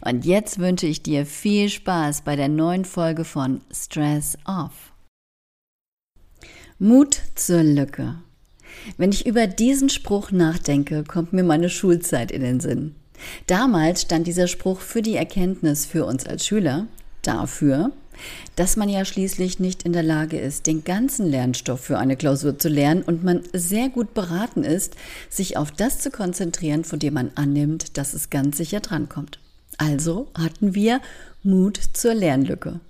Und jetzt wünsche ich dir viel Spaß bei der neuen Folge von Stress Off. Mut zur Lücke. Wenn ich über diesen Spruch nachdenke, kommt mir meine Schulzeit in den Sinn. Damals stand dieser Spruch für die Erkenntnis für uns als Schüler dafür, dass man ja schließlich nicht in der Lage ist, den ganzen Lernstoff für eine Klausur zu lernen und man sehr gut beraten ist, sich auf das zu konzentrieren, von dem man annimmt, dass es ganz sicher drankommt. Also hatten wir Mut zur Lernlücke.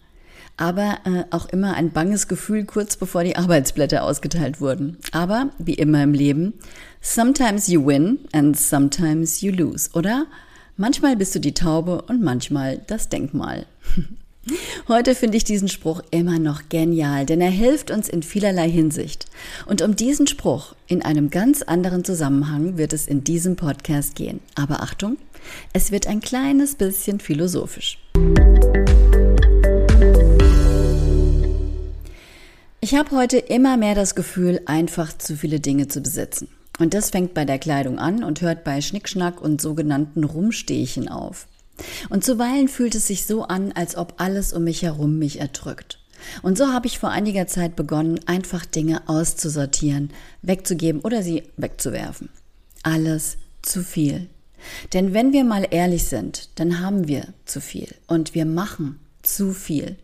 Aber äh, auch immer ein banges Gefühl kurz bevor die Arbeitsblätter ausgeteilt wurden. Aber wie immer im Leben, sometimes you win and sometimes you lose, oder? Manchmal bist du die Taube und manchmal das Denkmal. Heute finde ich diesen Spruch immer noch genial, denn er hilft uns in vielerlei Hinsicht. Und um diesen Spruch in einem ganz anderen Zusammenhang wird es in diesem Podcast gehen. Aber Achtung, es wird ein kleines bisschen philosophisch. Ich habe heute immer mehr das Gefühl, einfach zu viele Dinge zu besitzen. Und das fängt bei der Kleidung an und hört bei Schnickschnack und sogenannten Rumstehchen auf. Und zuweilen fühlt es sich so an, als ob alles um mich herum mich erdrückt. Und so habe ich vor einiger Zeit begonnen, einfach Dinge auszusortieren, wegzugeben oder sie wegzuwerfen. Alles zu viel. Denn wenn wir mal ehrlich sind, dann haben wir zu viel und wir machen zu viel.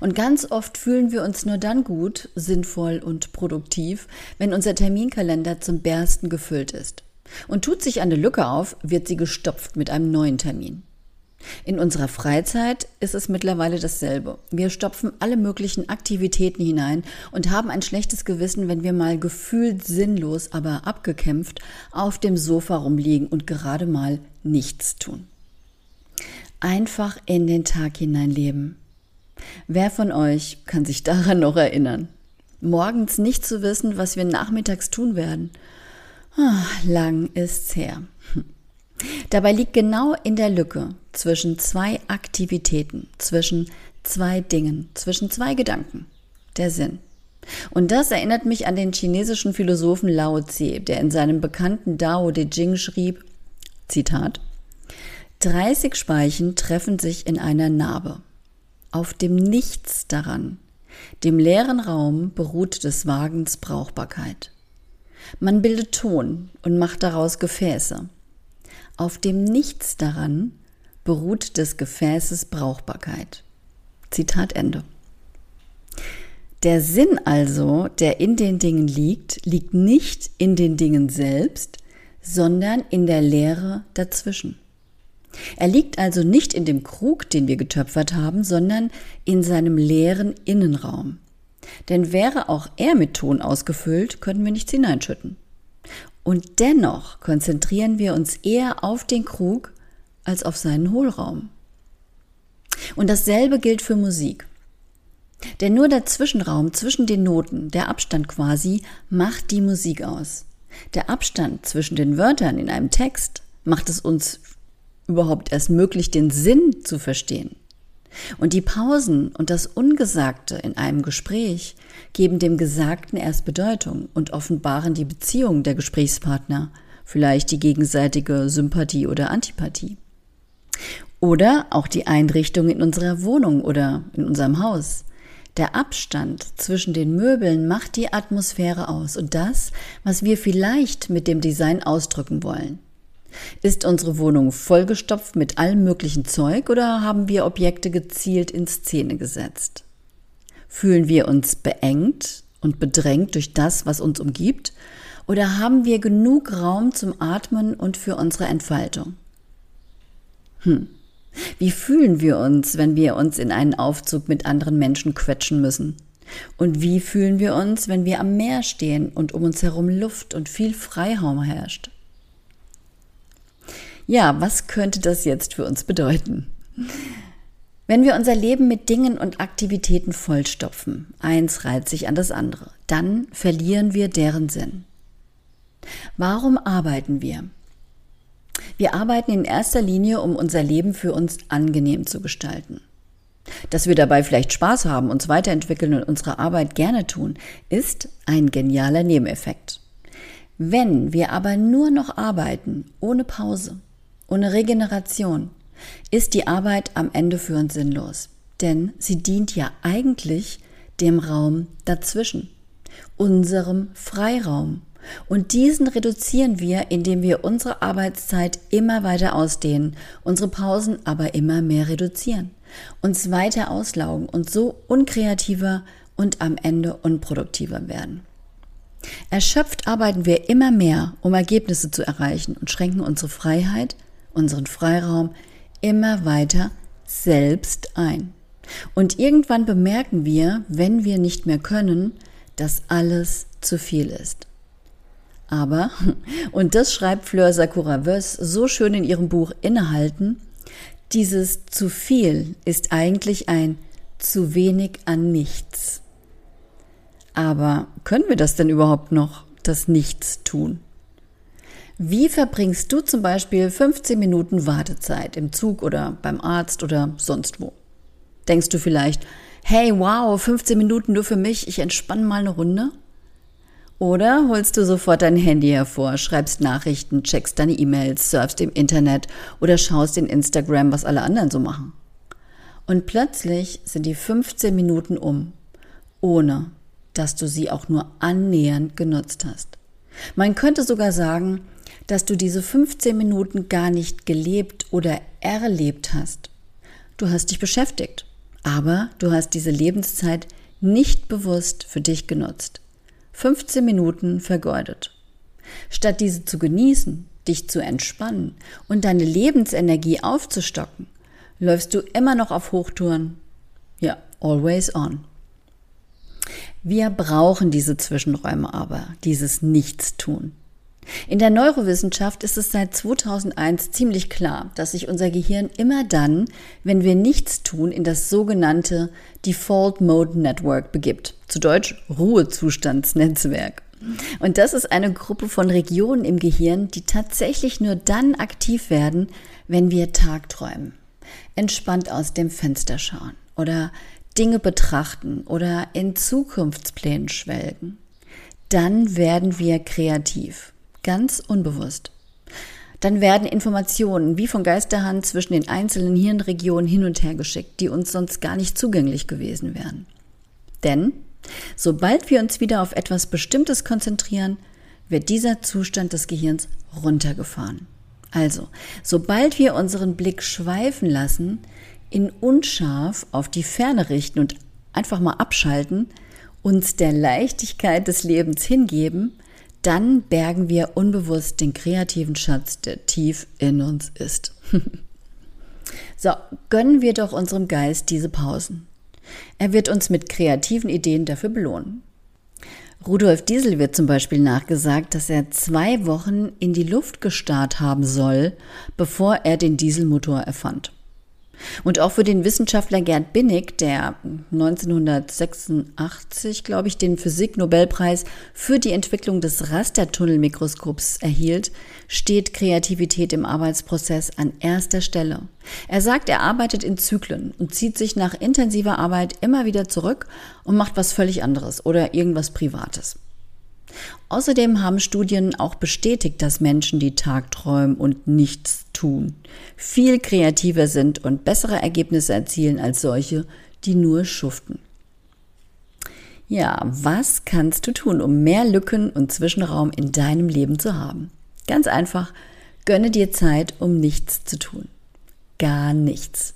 Und ganz oft fühlen wir uns nur dann gut, sinnvoll und produktiv, wenn unser Terminkalender zum Bersten gefüllt ist. Und tut sich eine Lücke auf, wird sie gestopft mit einem neuen Termin. In unserer Freizeit ist es mittlerweile dasselbe. Wir stopfen alle möglichen Aktivitäten hinein und haben ein schlechtes Gewissen, wenn wir mal gefühlt sinnlos, aber abgekämpft auf dem Sofa rumliegen und gerade mal nichts tun. Einfach in den Tag hinein leben. Wer von euch kann sich daran noch erinnern? Morgens nicht zu wissen, was wir nachmittags tun werden. Ah, lang ist's her. Dabei liegt genau in der Lücke zwischen zwei Aktivitäten, zwischen zwei Dingen, zwischen zwei Gedanken der Sinn. Und das erinnert mich an den chinesischen Philosophen Lao Tse, der in seinem bekannten Dao De Jing schrieb, Zitat, 30 Speichen treffen sich in einer Narbe. Auf dem Nichts daran, dem leeren Raum beruht des Wagens Brauchbarkeit. Man bildet Ton und macht daraus Gefäße. Auf dem Nichts daran beruht des Gefäßes Brauchbarkeit. Zitat Ende. Der Sinn also, der in den Dingen liegt, liegt nicht in den Dingen selbst, sondern in der Leere dazwischen. Er liegt also nicht in dem Krug, den wir getöpfert haben, sondern in seinem leeren Innenraum. Denn wäre auch er mit Ton ausgefüllt, könnten wir nichts hineinschütten. Und dennoch konzentrieren wir uns eher auf den Krug als auf seinen Hohlraum. Und dasselbe gilt für Musik. Denn nur der Zwischenraum zwischen den Noten, der Abstand quasi, macht die Musik aus. Der Abstand zwischen den Wörtern in einem Text macht es uns überhaupt erst möglich, den Sinn zu verstehen. Und die Pausen und das Ungesagte in einem Gespräch geben dem Gesagten erst Bedeutung und offenbaren die Beziehung der Gesprächspartner, vielleicht die gegenseitige Sympathie oder Antipathie. Oder auch die Einrichtung in unserer Wohnung oder in unserem Haus. Der Abstand zwischen den Möbeln macht die Atmosphäre aus und das, was wir vielleicht mit dem Design ausdrücken wollen. Ist unsere Wohnung vollgestopft mit allem möglichen Zeug oder haben wir Objekte gezielt in Szene gesetzt? Fühlen wir uns beengt und bedrängt durch das, was uns umgibt? Oder haben wir genug Raum zum Atmen und für unsere Entfaltung? Hm. Wie fühlen wir uns, wenn wir uns in einen Aufzug mit anderen Menschen quetschen müssen? Und wie fühlen wir uns, wenn wir am Meer stehen und um uns herum Luft und viel Freiraum herrscht? Ja, was könnte das jetzt für uns bedeuten? Wenn wir unser Leben mit Dingen und Aktivitäten vollstopfen, eins reiht sich an das andere, dann verlieren wir deren Sinn. Warum arbeiten wir? Wir arbeiten in erster Linie, um unser Leben für uns angenehm zu gestalten. Dass wir dabei vielleicht Spaß haben, uns weiterentwickeln und unsere Arbeit gerne tun, ist ein genialer Nebeneffekt. Wenn wir aber nur noch arbeiten, ohne Pause, ohne Regeneration, ist die Arbeit am Ende für uns sinnlos. Denn sie dient ja eigentlich dem Raum dazwischen, unserem Freiraum. Und diesen reduzieren wir, indem wir unsere Arbeitszeit immer weiter ausdehnen, unsere Pausen aber immer mehr reduzieren, uns weiter auslaugen und so unkreativer und am Ende unproduktiver werden. Erschöpft arbeiten wir immer mehr, um Ergebnisse zu erreichen und schränken unsere Freiheit, unseren Freiraum immer weiter selbst ein. Und irgendwann bemerken wir, wenn wir nicht mehr können, dass alles zu viel ist. Aber, und das schreibt Fleur Sakura Wöss so schön in ihrem Buch Innehalten, dieses zu viel ist eigentlich ein zu wenig an nichts. Aber können wir das denn überhaupt noch, das Nichts tun? Wie verbringst du zum Beispiel 15 Minuten Wartezeit im Zug oder beim Arzt oder sonst wo? Denkst du vielleicht, hey, wow, 15 Minuten nur für mich, ich entspanne mal eine Runde? Oder holst du sofort dein Handy hervor, schreibst Nachrichten, checkst deine E-Mails, surfst im Internet oder schaust in Instagram, was alle anderen so machen? Und plötzlich sind die 15 Minuten um, ohne dass du sie auch nur annähernd genutzt hast. Man könnte sogar sagen, dass du diese 15 Minuten gar nicht gelebt oder erlebt hast. Du hast dich beschäftigt, aber du hast diese Lebenszeit nicht bewusst für dich genutzt. 15 Minuten vergeudet. Statt diese zu genießen, dich zu entspannen und deine Lebensenergie aufzustocken, läufst du immer noch auf Hochtouren. Ja, always on. Wir brauchen diese Zwischenräume aber, dieses Nichtstun. In der Neurowissenschaft ist es seit 2001 ziemlich klar, dass sich unser Gehirn immer dann, wenn wir nichts tun, in das sogenannte Default Mode Network begibt. Zu Deutsch Ruhezustandsnetzwerk. Und das ist eine Gruppe von Regionen im Gehirn, die tatsächlich nur dann aktiv werden, wenn wir tagträumen, entspannt aus dem Fenster schauen oder Dinge betrachten oder in Zukunftsplänen schwelgen. Dann werden wir kreativ ganz unbewusst. Dann werden Informationen wie von Geisterhand zwischen den einzelnen Hirnregionen hin und her geschickt, die uns sonst gar nicht zugänglich gewesen wären. Denn sobald wir uns wieder auf etwas Bestimmtes konzentrieren, wird dieser Zustand des Gehirns runtergefahren. Also, sobald wir unseren Blick schweifen lassen, in unscharf auf die Ferne richten und einfach mal abschalten, uns der Leichtigkeit des Lebens hingeben, dann bergen wir unbewusst den kreativen Schatz, der tief in uns ist. so, gönnen wir doch unserem Geist diese Pausen. Er wird uns mit kreativen Ideen dafür belohnen. Rudolf Diesel wird zum Beispiel nachgesagt, dass er zwei Wochen in die Luft gestarrt haben soll, bevor er den Dieselmotor erfand. Und auch für den Wissenschaftler Gerd Binnig, der 1986, glaube ich, den Physik-Nobelpreis für die Entwicklung des Rastertunnelmikroskops erhielt, steht Kreativität im Arbeitsprozess an erster Stelle. Er sagt, er arbeitet in Zyklen und zieht sich nach intensiver Arbeit immer wieder zurück und macht was völlig anderes oder irgendwas Privates. Außerdem haben Studien auch bestätigt, dass Menschen, die tagträumen und nichts tun, viel kreativer sind und bessere Ergebnisse erzielen als solche, die nur schuften. Ja, was kannst du tun, um mehr Lücken und Zwischenraum in deinem Leben zu haben? Ganz einfach, gönne dir Zeit, um nichts zu tun. Gar nichts.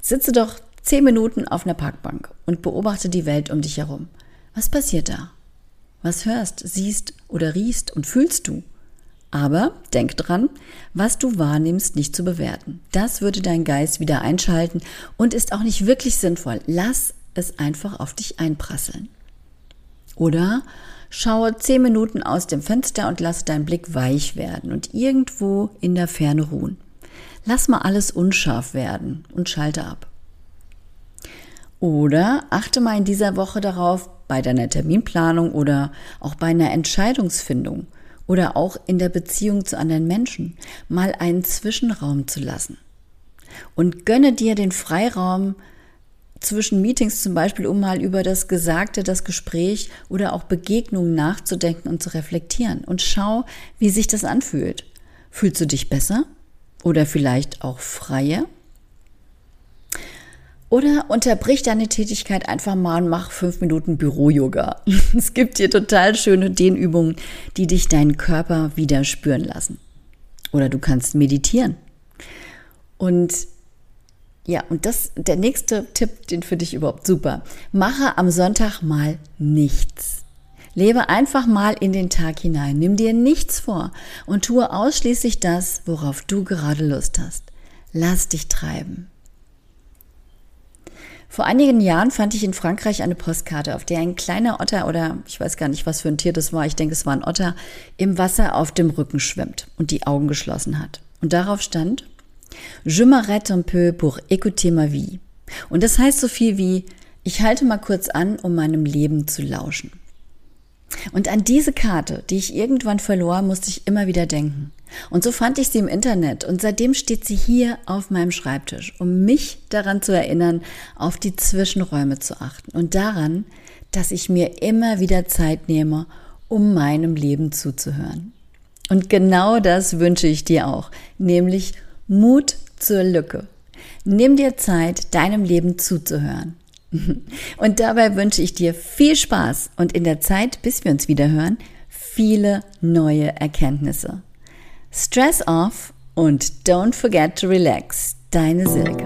Sitze doch zehn Minuten auf einer Parkbank und beobachte die Welt um dich herum. Was passiert da? Was hörst, siehst oder riechst und fühlst du? Aber denk dran, was du wahrnimmst, nicht zu bewerten. Das würde dein Geist wieder einschalten und ist auch nicht wirklich sinnvoll. Lass es einfach auf dich einprasseln. Oder schaue zehn Minuten aus dem Fenster und lass deinen Blick weich werden und irgendwo in der Ferne ruhen. Lass mal alles unscharf werden und schalte ab. Oder achte mal in dieser Woche darauf, bei deiner Terminplanung oder auch bei einer Entscheidungsfindung, oder auch in der Beziehung zu anderen Menschen mal einen Zwischenraum zu lassen. Und gönne dir den Freiraum zwischen Meetings zum Beispiel, um mal über das Gesagte, das Gespräch oder auch Begegnungen nachzudenken und zu reflektieren. Und schau, wie sich das anfühlt. Fühlst du dich besser oder vielleicht auch freier? Oder unterbrich deine Tätigkeit einfach mal und mach fünf Minuten Büro-Yoga. Es gibt hier total schöne Dehnübungen, die dich deinen Körper wieder spüren lassen. Oder du kannst meditieren. Und ja, und das, der nächste Tipp, den finde ich überhaupt super. Mache am Sonntag mal nichts. Lebe einfach mal in den Tag hinein. Nimm dir nichts vor und tue ausschließlich das, worauf du gerade Lust hast. Lass dich treiben. Vor einigen Jahren fand ich in Frankreich eine Postkarte, auf der ein kleiner Otter oder ich weiß gar nicht, was für ein Tier das war, ich denke, es war ein Otter, im Wasser auf dem Rücken schwimmt und die Augen geschlossen hat. Und darauf stand, Je m'arrête un peu pour écouter ma vie. Und das heißt so viel wie, ich halte mal kurz an, um meinem Leben zu lauschen. Und an diese Karte, die ich irgendwann verlor, musste ich immer wieder denken. Und so fand ich sie im Internet und seitdem steht sie hier auf meinem Schreibtisch, um mich daran zu erinnern, auf die Zwischenräume zu achten und daran, dass ich mir immer wieder Zeit nehme, um meinem Leben zuzuhören. Und genau das wünsche ich dir auch, nämlich Mut zur Lücke. Nimm dir Zeit, deinem Leben zuzuhören. Und dabei wünsche ich dir viel Spaß und in der Zeit, bis wir uns wieder hören, viele neue Erkenntnisse. Stress off und don't forget to relax. Deine Silke.